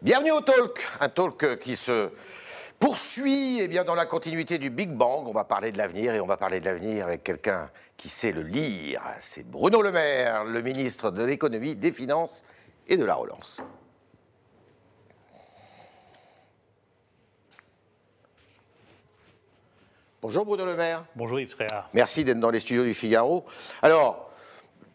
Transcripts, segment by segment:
Bienvenue au Talk, un talk qui se poursuit eh bien, dans la continuité du Big Bang. On va parler de l'avenir et on va parler de l'avenir avec quelqu'un qui sait le lire. C'est Bruno Le Maire, le ministre de l'économie, des finances et de la relance. Bonjour Bruno Le Maire. Bonjour Yves Tréhard. Merci d'être dans les studios du Figaro. Alors,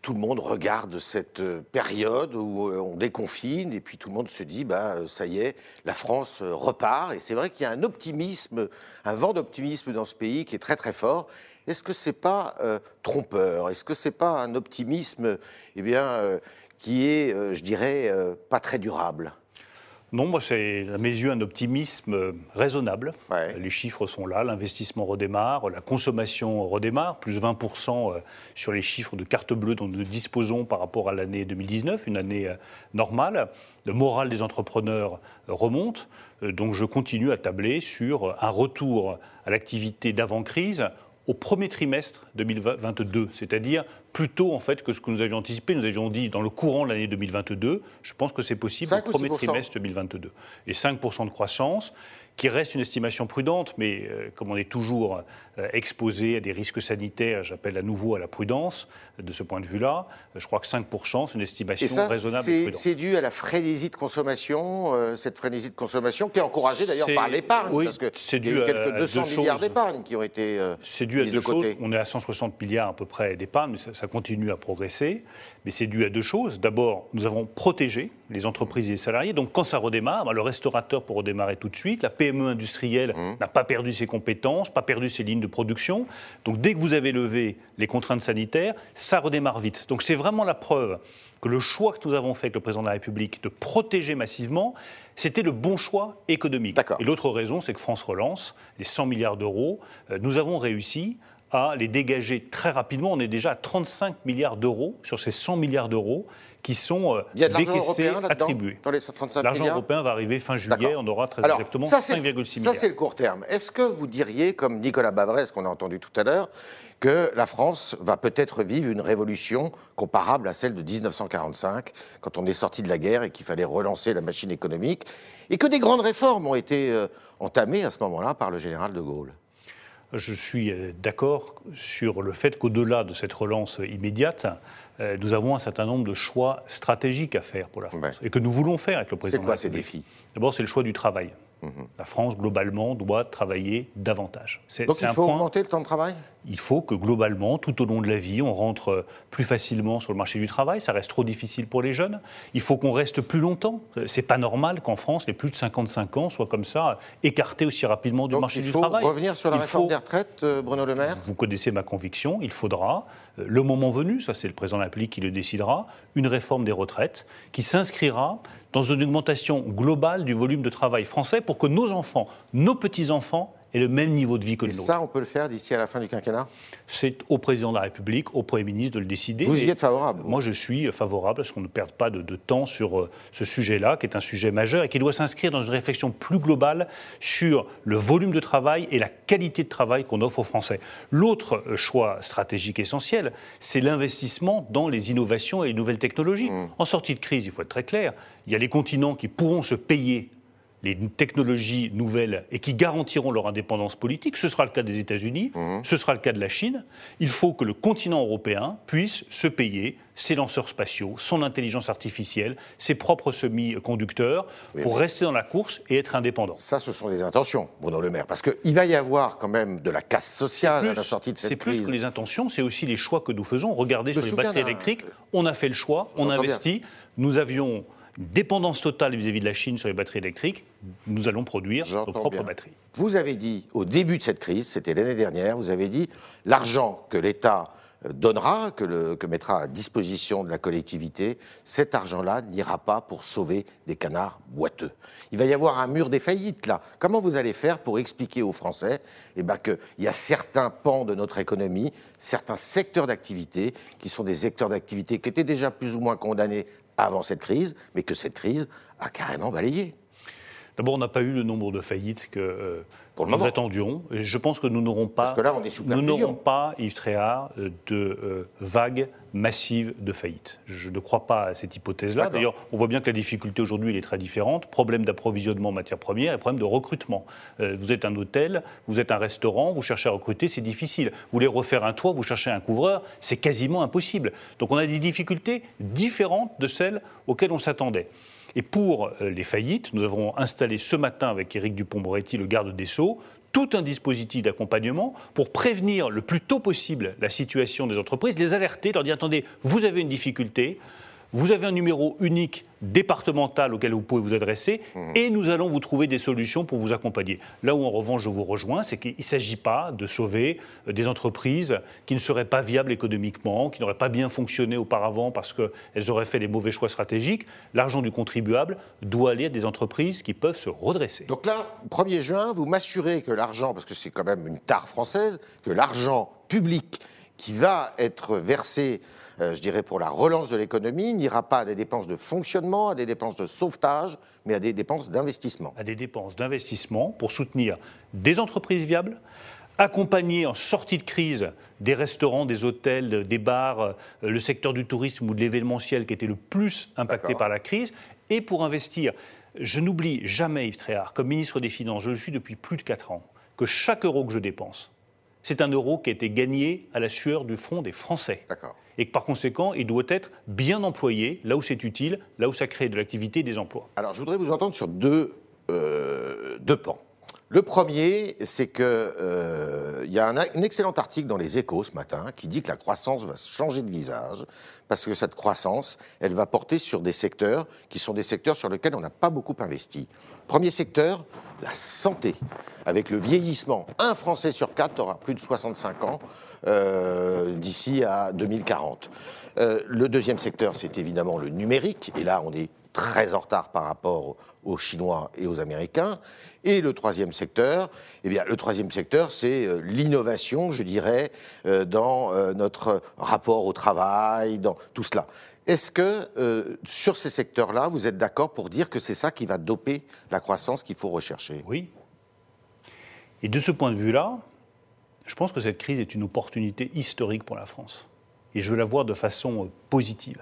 tout le monde regarde cette euh, période où euh, on déconfine et puis tout le monde se dit bah euh, ça y est, la France repart. Et c'est vrai qu'il y a un optimisme, un vent d'optimisme dans ce pays qui est très très fort. Est-ce que c'est pas trompeur? Est-ce que c'est pas un optimisme eh bien qui est je dirais pas très durable? Non, moi, c'est à mes yeux un optimisme raisonnable. Les chiffres sont là, l'investissement redémarre, la consommation redémarre, plus 20% euh, sur les chiffres de carte bleue dont nous disposons par rapport à l'année 2019, une année euh, normale. Le moral des entrepreneurs euh, remonte, donc je continue à tabler sur un retour à l'activité d'avant-crise au premier trimestre 2022, c'est-à-dire plus tôt en fait que ce que nous avions anticipé. Nous avions dit dans le courant de l'année 2022, je pense que c'est possible au premier trimestre 2022. Et 5% de croissance, qui reste une estimation prudente, mais euh, comme on est toujours euh, exposé à des risques sanitaires, j'appelle à nouveau à la prudence de ce point de vue-là. Je crois que 5%, c'est une estimation raisonnable et prudente. C'est dû à la frénésie de consommation, euh, cette frénésie de consommation qui est encouragée d'ailleurs par l'épargne, oui, parce que il y a eu quelques 200 milliards d'épargne qui ont été C'est dû à deux choses. On est à 160 milliards à peu près d'épargne, mais ça, ça, continue à progresser. Mais c'est dû à deux choses. D'abord, nous avons protégé les entreprises et les salariés. Donc quand ça redémarre, bah, le restaurateur peut redémarrer tout de suite. La PME industrielle mmh. n'a pas perdu ses compétences, pas perdu ses lignes de production. Donc dès que vous avez levé les contraintes sanitaires, ça redémarre vite. Donc c'est vraiment la preuve que le choix que nous avons fait avec le président de la République de protéger massivement, c'était le bon choix économique. Et l'autre raison, c'est que France relance les 100 milliards d'euros. Euh, nous avons réussi à les dégager très rapidement. On est déjà à 35 milliards d'euros sur ces 100 milliards d'euros qui sont euh, décaissés, attribués. L'argent européen va arriver fin juillet, on aura très exactement 5,6 milliards. Ça, c'est le court terme. Est-ce que vous diriez, comme Nicolas Bavrez, qu'on a entendu tout à l'heure, que la France va peut-être vivre une révolution comparable à celle de 1945, quand on est sorti de la guerre et qu'il fallait relancer la machine économique, et que des grandes réformes ont été euh, entamées à ce moment-là par le général de Gaulle? Je suis euh, d'accord sur le fait qu'au-delà de cette relance immédiate, euh, nous avons un certain nombre de choix stratégiques à faire pour la France et que nous voulons faire avec le président. C'est quoi ces défis? D'abord, c'est le choix du travail. Mhm. La France, globalement, doit travailler davantage. Donc il faut augmenter le temps de travail? Il faut que, globalement, tout au long de la vie, on rentre plus facilement sur le marché du travail. Ça reste trop difficile pour les jeunes. Il faut qu'on reste plus longtemps. C'est pas normal qu'en France, les plus de 55 ans soient comme ça, écartés aussi rapidement du marché du travail. Il faut revenir sur la réforme des retraites, euh, Bruno Le Maire? Vous connaissez ma conviction. Il faudra, euh, le moment venu, ça c'est le président de la République qui le décidera, une réforme des retraites qui s'inscrira dans une augmentation globale du volume de travail français pour que nos enfants, nos petits-enfants et le même niveau de vie que le nôtre. Ça, on peut le faire d'ici à la fin du quinquennat? C'est au président de la République, au Premier ministre de le décider. Vous y êtes favorable Moi, je suis favorable à ce qu'on ne perde pas de, temps sur euh, ce sujet-là, qui est un sujet majeur et qui doit s'inscrire dans une réflexion plus globale sur le volume de travail et la qualité de travail qu'on offre aux Français. L'autre euh, choix stratégique essentiel, c'est l'investissement dans les innovations et les nouvelles technologies. Mmh. En sortie de crise, il faut être très clair, il y a les continents qui pourront se payer les technologies nouvelles et qui garantiront leur indépendance politique. Ce sera le cas des États-Unis, mhm. ce sera le cas de la Chine. Il faut que le continent européen puisse se payer ses lanceurs spatiaux, son intelligence artificielle, ses propres semi-conducteurs pour rester dans la course et être indépendant. Ça, ce sont des intentions, Bruno Le Maire, parce qu'il va y avoir quand même de la casse sociale à la sortie de cette crise. C'est plus que les intentions, c'est aussi les choix que nous faisons. Regardez sur les batteries électriques, on a fait le choix, on investit. Nous avions dépendance totale vis-à-vis de la Chine sur les batteries électriques, nous allons produire nos propres batteries. Vous avez dit, au début de cette crise, c'était l'année dernière, vous avez dit l'argent que l'État euh, donnera, que, que, mettra à disposition de la collectivité, cet argent-là n'ira pas pour sauver des canards boiteux. Il va y avoir un mur des faillites là. Comment vous allez faire pour expliquer aux Français eh ben, qu'il y a certains pans de notre économie, certains secteurs d'activité qui sont des secteurs d'activité qui étaient déjà plus ou moins condamnés avant cette crise, mais que cette crise a carrément balayé. D'abord, on n'a pas eu le nombre de faillites que euh, nous attendions. je pense que nous n'aurons pas, Parce que là, on est sous nous n'aurons pas, Yves Tréhard, euh, de euh, vagues massives de faillites. Je ne crois pas à cette hypothèse-là. D'ailleurs, on voit bien que la difficulté aujourd'hui est très différente. Problème d'approvisionnement en matières premières et problème de recrutement. vous êtes un hôtel, vous êtes un restaurant, vous cherchez à recruter, c'est difficile. Vous voulez refaire un toit, vous cherchez un couvreur, c'est quasiment impossible. Donc on a des difficultés différentes de celles auxquelles on s'attendait. Et pour euh, les faillites, nous avons installé ce matin avec Éric Dupont-Moretti, le garde des Sceaux, tout un dispositif d'accompagnement pour prévenir le plus tôt possible la situation des entreprises, les alerter, leur dire attendez, vous avez une difficulté, vous avez un numéro unique départemental auquel vous pouvez vous adresser mmh. et nous allons vous trouver des solutions pour vous accompagner. Là où en revanche je vous rejoins, c'est qu'il ne s'agit pas de sauver euh, des entreprises qui ne seraient pas viables économiquement, qui n'auraient pas bien fonctionné auparavant parce qu'elles auraient fait les mauvais choix stratégiques. L'argent du contribuable doit aller à des entreprises qui peuvent se redresser. Donc là, 1er juin, vous m'assurez que l'argent, parce que c'est quand même une tare française, que l'argent public qui va être versé euh, je dirais, pour la relance de l'économie, n'ira pas à des dépenses de fonctionnement, à des dépenses de sauvetage, mais à des dépenses d'investissement. À des dépenses d'investissement pour soutenir des entreprises viables, accompagner en sortie de crise des restaurants, des hôtels, des bars, euh, le secteur du tourisme ou de l'événementiel qui était le plus impacté par la crise, et pour investir. Je n'oublie jamais, Yves Tréhard, comme ministre des Finances, je le suis depuis plus de 4 ans, que chaque euro que je dépense, c'est un euro qui a été gagné à la sueur du front des Français. Et que par conséquent, il doit être bien employé là où c'est utile, là où ça crée de l'activité et des emplois. Alors je voudrais vous entendre sur deux, euh, deux pans. Le premier, c'est qu'il euh, y a un, excellent article dans les Échos ce matin qui dit que la croissance va changer de visage parce que cette croissance, elle va porter sur des secteurs qui sont des secteurs sur lesquels on n'a pas beaucoup investi. Premier secteur, la santé. Avec le vieillissement, un Français sur quatre aura plus de 65 ans euh, d'ici à 2040. Euh, le deuxième secteur, c'est évidemment le numérique. Et là, on est très en retard par rapport aux Chinois et aux Américains. Et le troisième secteur, eh bien, le troisième secteur, c'est euh, l'innovation, je dirais, euh, dans euh, notre rapport au travail, dans tout cela. Est-ce que sur ces secteurs-là, vous êtes d'accord pour dire que c'est ça qui va doper la croissance qu'il faut rechercher? Oui. Et de ce point de vue-là, je pense que cette crise est une opportunité historique pour la France et je veux la voir de façon positive.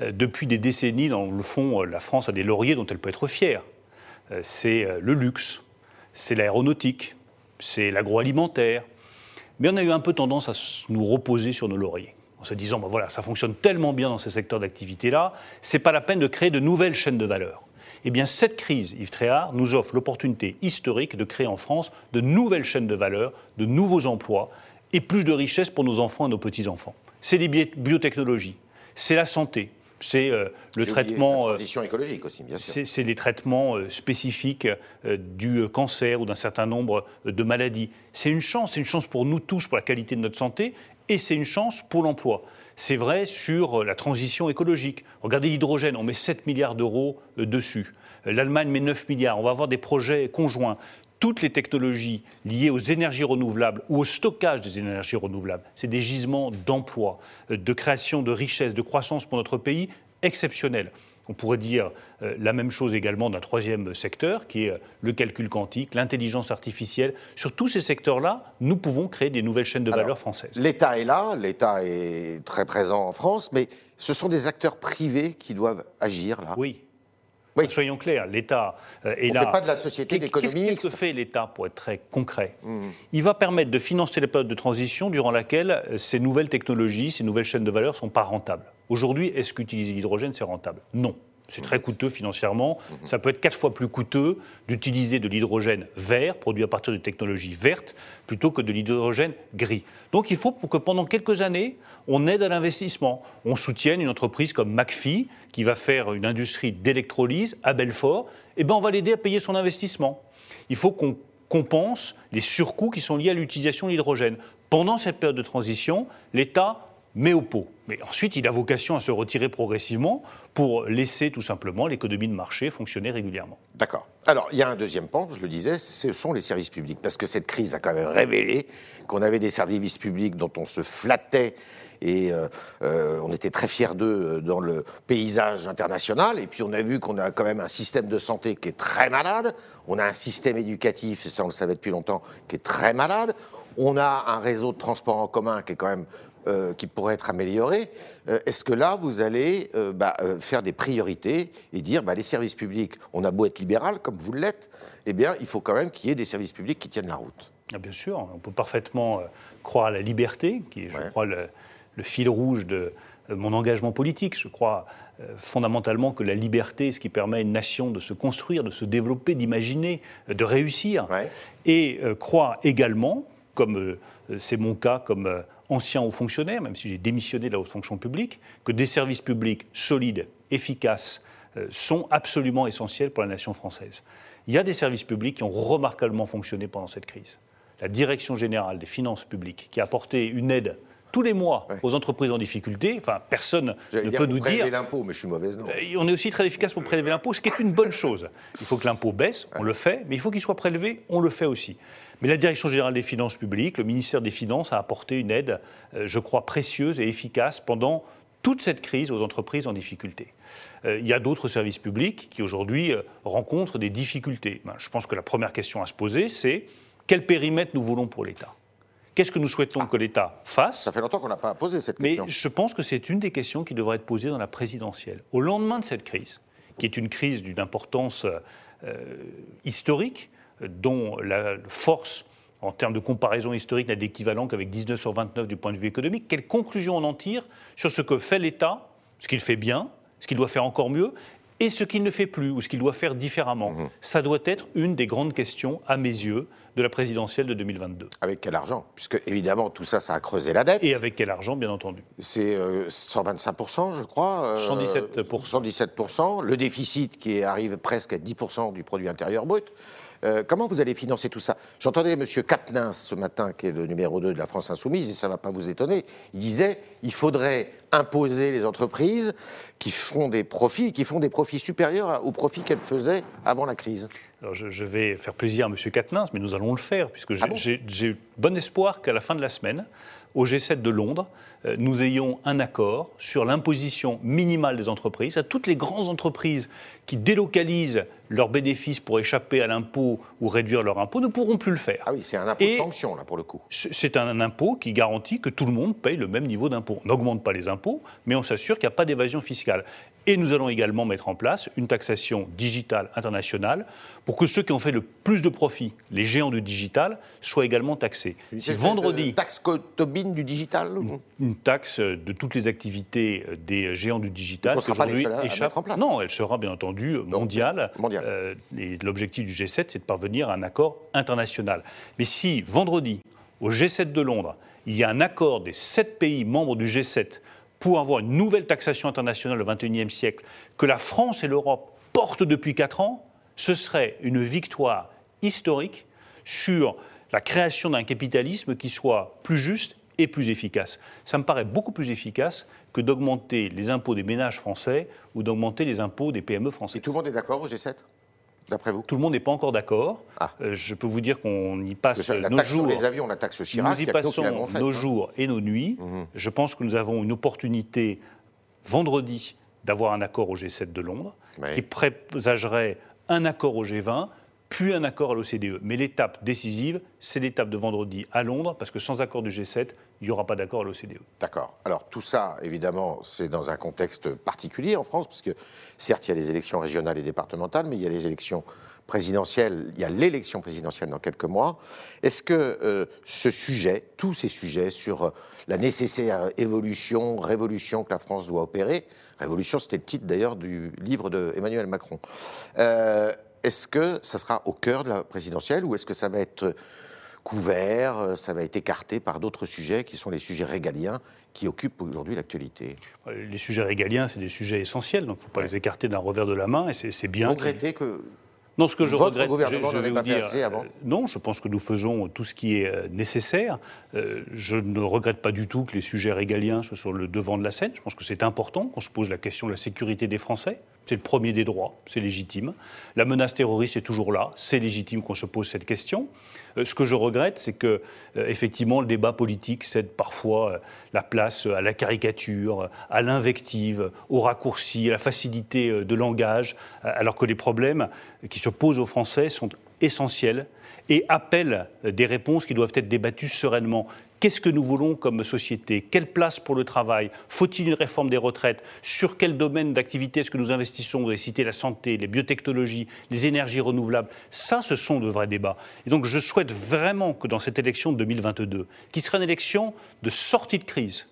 depuis des décennies, dans le fond, la France a des lauriers dont elle peut être fière. Euh, c'est euh, le luxe, c'est l'aéronautique, c'est l'agroalimentaire. Mais on a eu un peu tendance à nous reposer sur nos lauriers, en se disant, ben voilà, ça fonctionne tellement bien dans ces secteurs d'activité-là, c'est pas la peine de créer de nouvelles chaînes de valeur. Eh bien, cette crise, Yves Tréhard, nous offre l'opportunité historique de créer en France de nouvelles chaînes de valeur, de nouveaux emplois et plus de richesses pour nos enfants et nos petits-enfants. C'est les biotechnologies, c'est la santé, c'est euh, le traitement. La euh, transition écologique aussi, bien sûr. C'est les traitements euh, spécifiques du cancer ou d'un certain nombre de maladies. C'est une chance, c'est une chance pour nous tous, pour la qualité de notre santé, et c'est une chance pour l'emploi. C'est vrai sur la transition écologique. Regardez l'hydrogène, on met 7 milliards d'euros dessus. L'Allemagne met 9 milliards. On va avoir des projets conjoints toutes les technologies liées aux énergies renouvelables ou au stockage des énergies renouvelables, c'est des gisements d'emploi, euh, de création de richesses, de croissance pour notre pays exceptionnels. On pourrait dire euh, la même chose également d'un troisième secteur, qui est euh, le calcul quantique, l'intelligence artificielle. Sur tous ces secteurs-là, nous pouvons créer des nouvelles chaînes de valeur françaises. L'État est là, l'État est très présent en France, mais ce sont des acteurs privés qui doivent agir là. Oui, Soyons clairs, l'État euh, est là. On ne fait pas de la société d'économie Qu'est-ce que fait l'État pour être très concret? Mmh. Il va permettre de financer les périodes de transition durant laquelle euh, ces nouvelles technologies, ces nouvelles chaînes de valeur ne sont pas rentables. Aujourd'hui, est-ce qu'utiliser l'hydrogène, c'est rentable? Non. C'est très coûteux financièrement. Ça peut être quatre fois plus coûteux d'utiliser de l'hydrogène vert, produit à partir de technologies vertes, plutôt que de l'hydrogène gris. Donc il faut que pendant quelques années, on aide à l'investissement. On soutienne une entreprise comme McPhee, qui va faire une industrie d'électrolyse à Belfort. Eh bien, on va l'aider à payer son investissement. Il faut qu'on compense les surcoûts qui sont liés à l'utilisation de l'hydrogène. Pendant cette période de transition, l'État met au pot. Mais ensuite, il a vocation à se retirer progressivement pour laisser tout simplement l'économie de marché fonctionner régulièrement. D'accord. Alors, il y a un deuxième pan, je le disais, ce sont les services publics. Parce que cette crise a quand même révélé qu'on avait des services publics dont on se flattait et euh, euh, on était très fiers d'eux euh, dans le paysage international. Et puis on a vu qu'on a quand même un système de santé qui est très malade, on a un système éducatif, ça on le savait depuis longtemps, qui est très malade, on a un réseau de transport en commun qui est quand même euh, qui pourrait être amélioré. Euh, est-ce que là, vous allez euh, bah, faire des priorités et dire bah, les services publics, on a beau être libéral, comme vous l'êtes, eh bien, il faut quand même qu'il y ait des services publics qui tiennent la route ah, Bien sûr, on peut parfaitement croire à la liberté, qui est, je crois, le, fil rouge de mon engagement politique. Je crois fondamentalement que la liberté est ce qui permet à une nation de se construire, de se développer, d'imaginer, de réussir. Et croire également, comme c'est mon cas, comme ancien haut fonctionnaire, même si j'ai démissionné de la haute fonction publique, que des services publics solides, efficaces, euh, sont absolument essentiels pour la nation française. Il y a des services publics qui ont remarquablement fonctionné pendant cette crise. La Direction générale des finances publiques, qui a apporté une aide tous les mois aux entreprises en difficulté. Enfin, personne ne peut nous dire. l'impôt, mais je suis mauvaise, non euh, On est aussi très efficace pour prélever l'impôt, ce qui est une bonne chose. Il faut que l'impôt baisse, on le fait, mais il faut qu'il soit prélevé, on le fait aussi. Mais la Direction générale des finances publiques, le ministère des Finances a apporté une aide, euh, je crois, précieuse et efficace pendant toute cette crise aux entreprises en difficulté. Euh, il y a d'autres services publics qui aujourd'hui euh, rencontrent des difficultés. Ben, je pense que la première question à se poser, c'est quel périmètre nous voulons pour l'État? Qu'est-ce que nous souhaitons que l'État fasse? Ça fait longtemps qu'on n'a pas posé cette question. Mais je pense que c'est une des questions qui devrait être posée dans la présidentielle. Au lendemain de cette crise, qui est une crise d'une importance historique, dont la force en termes de comparaison historique n'a d'équivalent qu'avec 19 sur 29 du point de vue économique, quelle conclusion on en tire sur ce que fait l'État, ce qu'il fait bien, ce qu'il doit faire encore mieux, et ce qu'il ne fait plus ou ce qu'il doit faire différemment? Mmh. Ça doit être une des grandes questions, à mes yeux, de la présidentielle de 2022. Avec quel argent? Puisque évidemment tout ça, ça a creusé la dette. Et avec quel argent, bien entendu? C'est 125%, euh, je crois. 117%. 117%. Le déficit qui arrive presque à 10% du produit intérieur brut. Euh, comment vous allez financer tout ça? J'entendais M. Katnins ce matin, qui est le numéro 2 de la France Insoumise, et ça ne va pas vous étonner. Il disait il faudrait imposer les entreprises qui font des profits, qui font des profits supérieurs aux profits qu'elles faisaient avant la crise. Alors je, vais faire plaisir à M. Katnins, mais nous allons le faire, puisque j'ai ah bon? espoir qu'à la fin de la semaine, au G7 de Londres, euh, nous ayons un accord sur l'imposition minimale des entreprises, à toutes les grandes entreprises qui délocalisent leurs bénéfices pour échapper à l'impôt ou réduire leur impôt ne pourront plus le faire. Ah oui, c'est un impôt de sanction, là, pour le coup. C'est un impôt qui garantit que tout le monde paye le même niveau d'impôt. On n'augmente pas les impôts, mais on s'assure qu'il n'y a pas d'évasion fiscale. Et nous allons également mettre en place une taxation digitale internationale pour que ceux qui ont fait le plus de profits, les géants du digital, soient également taxés. si vendredi. Une taxe Tobin du digital une, taxe de toutes les activités des géants du digital. Sera pas les en place. Non, elle sera bien entendu mondiale. Euh, l'objectif du G7, c'est de parvenir à un accord international. Mais si vendredi, au G7 de Londres, il y a un accord des sept pays membres du G7 pour avoir une nouvelle taxation internationale au XXIe siècle que la France et l'Europe portent depuis quatre ans, ce serait une victoire historique sur la création d'un capitalisme qui soit plus juste et plus efficace. Ça me paraît beaucoup plus efficace que d'augmenter les impôts des ménages français ou d'augmenter les impôts des PME français. Et tout le monde est d'accord au G7 D'après vous? Tout le monde n'est pas encore d'accord. Ah. Euh, je peux vous dire qu'on y passe nos jours. les avions, la taxe Chirac, nous y passons nos hein. jours et nos nuits. Mhm. Je pense que nous avons une opportunité vendredi d'avoir un accord au G7 de Londres, qui présagerait un accord au G20, puis un accord à l'OCDE. Mais l'étape décisive, c'est l'étape de vendredi à Londres, parce que sans accord du G7, il n'y aura pas d'accord à l'OCDE. D'accord. Alors tout ça, évidemment, c'est dans un contexte particulier en France, parce que certes, il y a les élections régionales et départementales, mais il y a les élections présidentielles, il y a l'élection présidentielle dans quelques mois. Est-ce que euh, ce sujet, tous ces sujets sur euh, la nécessaire évolution, révolution que la France doit opérer, révolution, c'était le titre d'ailleurs du livre de Emmanuel Macron, euh, est-ce que ça sera au cœur de la présidentielle ou est-ce que ça va être couvert, euh, ça va être écarté par d'autres sujets qui sont les sujets régaliens qui occupent aujourd'hui l'actualité Les sujets régaliens, c'est des sujets essentiels, donc il ne faut pas les écarter d'un revers de la main, et c'est bien. Regretter que non, ce que je Votre regrette, gouvernement je, n'avait pas fait assez avant euh, Non, je pense que nous faisons tout ce qui est euh, nécessaire. Euh, je ne regrette pas du tout que les sujets régaliens soient sur le devant de la scène. Je pense que c'est important qu'on se pose la question de la sécurité des Français. C'est le premier des droits, c'est légitime. La menace terroriste est toujours là, c'est légitime qu'on se pose cette question. ce que je regrette, c'est que, effectivement, le débat politique cède parfois la place à la caricature, à l'invective, au raccourci, à la facilité de langage, alors que les problèmes qui se posent aux Français sont essentiels et appellent des réponses qui doivent être débattues sereinement. Qu'est-ce que nous voulons comme société? Quelle place pour le travail? Faut-il une réforme des retraites? Sur quel domaine d'activité est-ce que nous investissons? Vous avez cité la santé, les biotechnologies, les énergies renouvelables. Ça, ce sont de vrais débats. Et donc, je souhaite vraiment que dans cette élection de 2022, qui sera une élection de sortie de crise,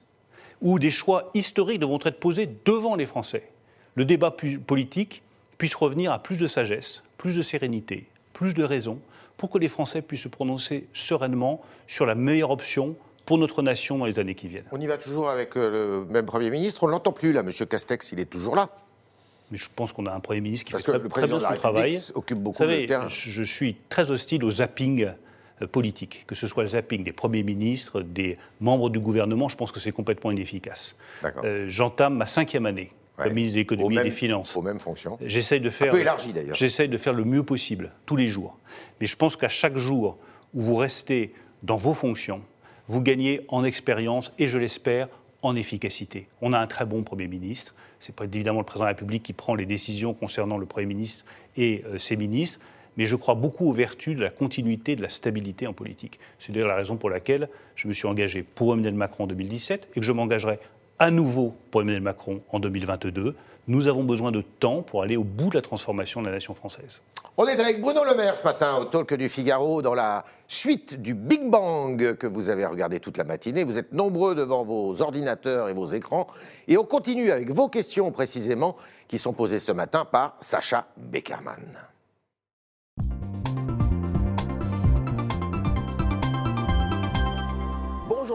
où des choix historiques devront être posés devant les Français, le débat politique puisse revenir à plus de sagesse, plus de sérénité, plus de raison, pour que les Français puissent se prononcer sereinement sur la meilleure option pour notre nation dans les années qui viennent. On y va toujours avec euh, le même Premier ministre. On ne l'entend plus, là. Monsieur Castex, il est toujours là. Mais je pense qu'on a un Premier ministre qui Parce fait que très, bien son travail. occupe beaucoup Vous savez, terrain. Je, suis très hostile au zapping euh, politique, que ce soit le zapping des premiers ministres, des membres du gouvernement, je pense que c'est complètement inefficace. Euh, j'entame ma cinquième année comme ministre de l'économie et des finances. Aux mêmes fonctions. J'essaye de faire. Un peu élargi d'ailleurs. J'essaye de faire le mieux possible, tous les jours. Mais je pense qu'à chaque jour où vous restez dans vos fonctions, vous gagnez en expérience et, je l'espère, en efficacité. On a un très bon Premier ministre. C'est évidemment le Président de la République qui prend les décisions concernant le Premier ministre et euh, ses ministres. Mais je crois beaucoup aux vertus de la continuité, de la stabilité en politique. C'est d'ailleurs la raison pour laquelle je me suis engagé pour Emmanuel Macron en 2017 et que je m'engagerai à nouveau pour Emmanuel Macron en 2022. Nous avons besoin de temps pour aller au bout de la transformation de la nation française. On est avec Bruno Le Maire ce matin au Talk du Figaro dans la suite du Big Bang que vous avez regardé toute la matinée. Vous êtes nombreux devant vos ordinateurs et vos écrans. Et on continue avec vos questions précisément qui sont posées ce matin par Sacha Beckerman.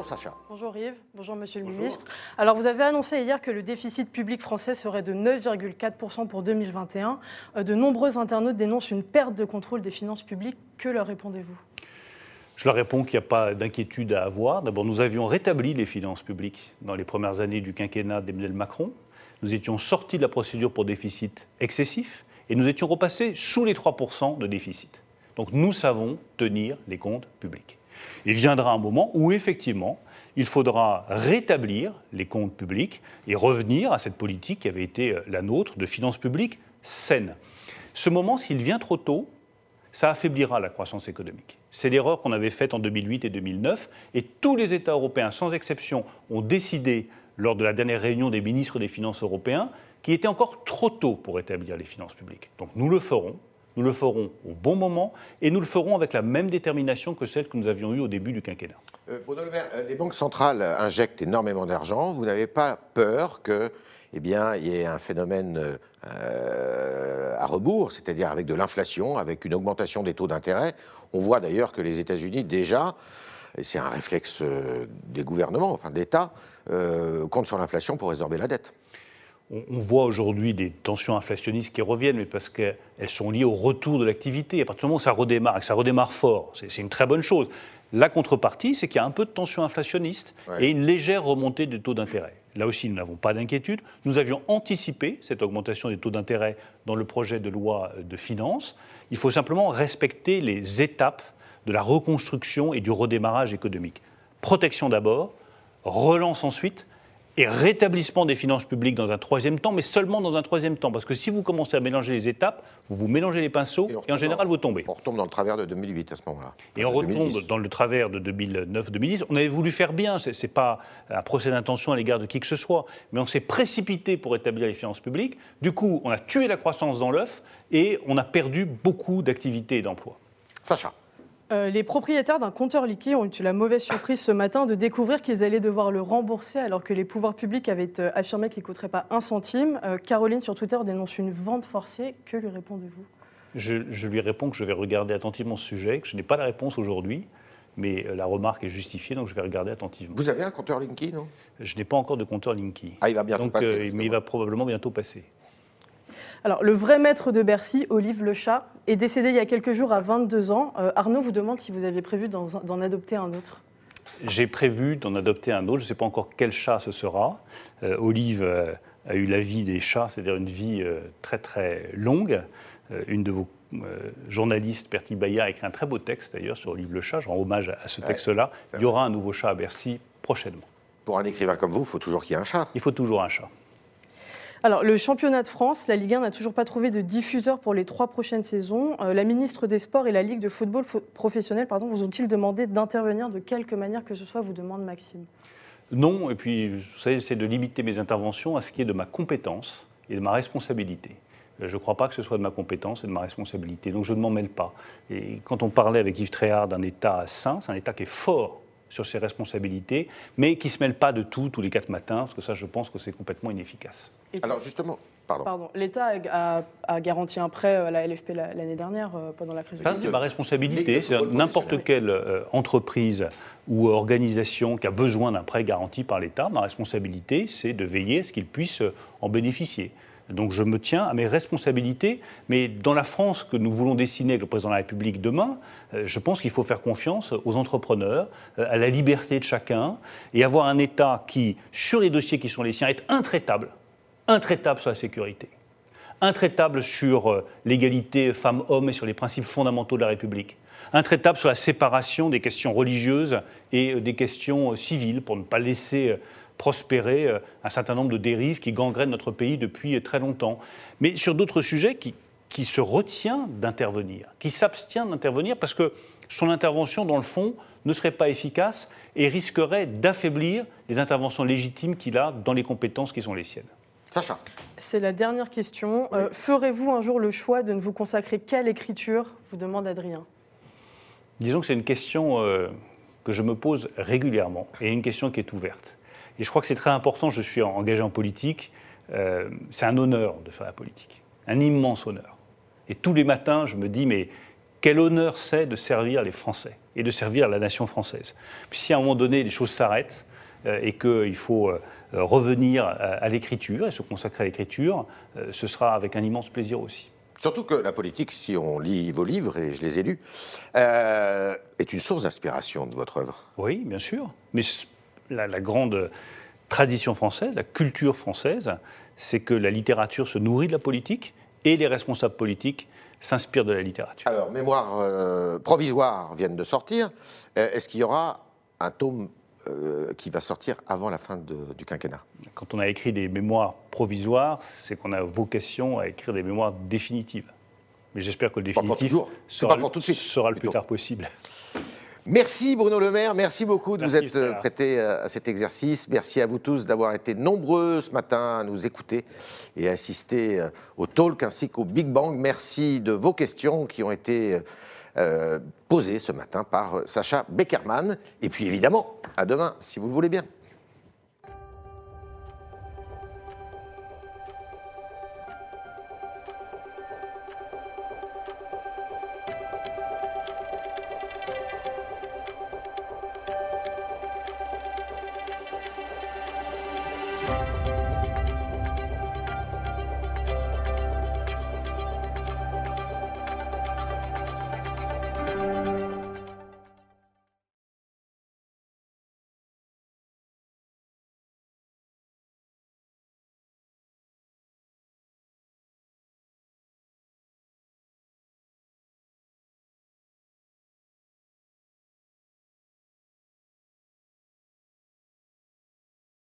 Bonjour Sacha. Bonjour Yves, bonjour Monsieur le Ministre. Alors vous avez annoncé hier que le déficit public français serait de 9,4% pour 2021. Euh, de nombreux internautes dénoncent une perte de contrôle des finances publiques. Que leur répondez-vous? Je leur réponds qu'il n'y a pas d'inquiétude à avoir. D'abord, nous avions rétabli les finances publiques dans les premières années du quinquennat d'Emmanuel Macron. Nous étions sortis de la procédure pour déficit excessif et nous étions repassés sous les 3% de déficit. Donc nous savons tenir les comptes publics. Il viendra un moment où, effectivement, il faudra rétablir les comptes publics et revenir à cette politique qui avait été euh, la nôtre de finances publiques saines. Ce moment, s'il vient trop tôt, ça affaiblira la croissance économique. C'est l'erreur qu'on avait faite en 2008 et 2009, et tous les États européens, sans exception, ont décidé, lors de la dernière réunion des ministres des Finances européens, qu'il était encore trop tôt pour rétablir les finances publiques. Donc nous le ferons, nous le ferons au bon moment et nous le ferons avec la même détermination que celle que nous avions eue au début du quinquennat. Euh, euh les banques centrales injectent énormément d'argent. Vous n'avez pas peur que, eh il y ait un phénomène euh, à rebours, c'est-à-dire avec de l'inflation, avec une augmentation des taux d'intérêt. On voit d'ailleurs que les États-Unis déjà, c'est un réflexe euh, des gouvernements, enfin d'États, comptent sur l'inflation pour résorber la dette on, voit aujourd'hui des tensions inflationnistes qui reviennent, mais parce qu'elles sont liées au retour de l'activité. À partir du moment où ça redémarre, que ça redémarre fort, c'est une très bonne chose. La contrepartie, c'est qu'il y a un peu de tension inflationniste et une légère remontée des taux d'intérêt. Là aussi, nous n'avons pas d'inquiétude. Nous avions anticipé cette augmentation des taux d'intérêt dans le projet de loi de finances. Il faut simplement respecter les étapes de la reconstruction et du redémarrage économique. Protection d'abord, relance ensuite, et rétablissement des finances publiques dans un troisième temps, mais seulement dans un troisième temps. Parce que si vous commencez à mélanger les étapes, vous vous mélangez les pinceaux et, en général vous tombez. On retombe dans le travers de 2008 à ce moment-là. Et on retombe dans le travers de 2009-2010. On avait voulu faire bien, ce n'est pas un procès d'intention à l'égard de qui que ce soit, mais on s'est précipité pour établir les finances publiques. Du coup, on a tué la croissance dans l'œuf et on a perdu beaucoup d'activités et d'emplois. Sacha. Euh, les propriétaires d'un compteur liquide ont eu la mauvaise surprise ce matin de découvrir qu'ils allaient devoir le rembourser alors que les pouvoirs publics avaient euh, affirmé qu'il ne coûterait pas un centime. Euh, Caroline sur Twitter dénonce une vente forcée. Que lui répondez-vous? Je, lui réponds que je vais regarder attentivement ce sujet, que je n'ai pas la réponse aujourd'hui. Mais la remarque est justifiée, donc je vais regarder attentivement. Vous avez un compteur Linky, non? Je n'ai pas encore de compteur Linky. Ah, il va bientôt passer. mais il va probablement bientôt passer. Alors, le vrai maître de Bercy, Olive Le Chat, est décédé il y a quelques jours à 22 ans. Euh, Arnaud vous demande si vous aviez prévu d'en adopter un autre. J'ai prévu d'en adopter un autre. Je ne sais pas encore quel chat ce sera. Euh, Olive euh, a eu la vie des chats, c'est-à-dire une vie très très longue. une de vos journalistes, Bertie Bayard, a écrit un très beau texte d'ailleurs sur Olive Le Chat. Je rends hommage à ce texte-là. Il y aura un nouveau chat à Bercy prochainement. Pour un écrivain comme vous, il faut toujours qu'il y ait un chat. Il faut toujours un chat. Alors, le championnat de France, la Ligue 1 n'a toujours pas trouvé de diffuseur pour les trois prochaines saisons. Euh, la ministre des Sports et la Ligue de football professionnel pardon, vous ont-ils demandé d'intervenir de quelque manière que ce soit, vous demande Maxime? Non, et puis, vous savez, j'essaie de limiter mes interventions à ce qui est de ma compétence et de ma responsabilité. Euh, je ne crois pas que ce soit de ma compétence et de ma responsabilité, donc je ne m'en mêle pas. Et quand on parlait avec Yves Tréhard d'un État sain, c'est un État qui est fort sur ses responsabilités, mais qui ne se mêle pas de tout tous les quatre matins, parce que ça, je pense que c'est complètement inefficace. Alors justement, pardon. pardon. L'État a, garanti un prêt à la LFP l'année dernière euh, pendant la crise de C'est ma responsabilité. C'est n'importe quelle euh, entreprise ou organisation qui a besoin d'un prêt garanti par l'État. Ma responsabilité, c'est de veiller à ce qu'il puisse euh, en bénéficier. Donc je me tiens à mes responsabilités, mais dans la France que nous voulons dessiner avec le président de la République demain, euh, je pense qu'il faut faire confiance aux entrepreneurs, euh, à la liberté de chacun, et avoir un État qui, sur les dossiers qui sont les siens, est intraitable, intraitable sur la sécurité, intraitable sur euh, l'égalité femmes-hommes et sur les principes fondamentaux de la République, intraitable sur la séparation des questions religieuses et des questions civiles, pour ne pas laisser prospérer euh, un certain nombre de dérives qui gangrènent notre pays depuis très longtemps. Mais sur d'autres sujets qui, qui se retient d'intervenir, qui s'abstient d'intervenir parce que son intervention, dans le fond, ne serait pas efficace et risquerait d'affaiblir les interventions légitimes qu'il a dans les compétences qui sont les siennes. Sacha. C'est la dernière question. Euh, ferez-vous un jour le choix de ne vous consacrer qu'à l'écriture vous demande Adrien. Disons que c'est une question euh, que je me pose régulièrement et une question qui est ouverte. Et je crois que c'est très important, je suis engagé en politique, euh, c'est un honneur de faire la politique, un immense honneur. Et tous les matins, je me dis, mais quel honneur c'est de servir les Français et de servir la nation française. Puis si à un moment donné, les choses s'arrêtent euh, et qu'il faut euh, revenir à, l'écriture et se consacrer à l'écriture, ce sera avec un immense plaisir aussi. Surtout que la politique, si on lit vos livres, et je les ai lus, est une source d'inspiration de votre œuvre. Oui, bien sûr. Mais la, grande tradition française, la culture française, c'est que la littérature se nourrit de la politique et les responsables politiques s'inspirent de la littérature. Alors, mémoires euh, provisoires viennent de sortir. Euh, est-ce qu'il y aura un tome euh, qui va sortir avant la fin du quinquennat Quand on a écrit des mémoires provisoires, c'est qu'on a vocation à écrire des mémoires définitives. Mais j'espère que le définitif sera, sera, le plus tard possible. Merci Bruno Le Maire, merci beaucoup de vous être euh, prêté euh, à cet exercice. Merci à vous tous d'avoir été nombreux ce matin à nous écouter et à assister au talk ainsi qu'au Big Bang. Merci de vos questions qui ont été posées ce matin par Sacha Beckerman. Et puis évidemment, à demain si vous le voulez bien.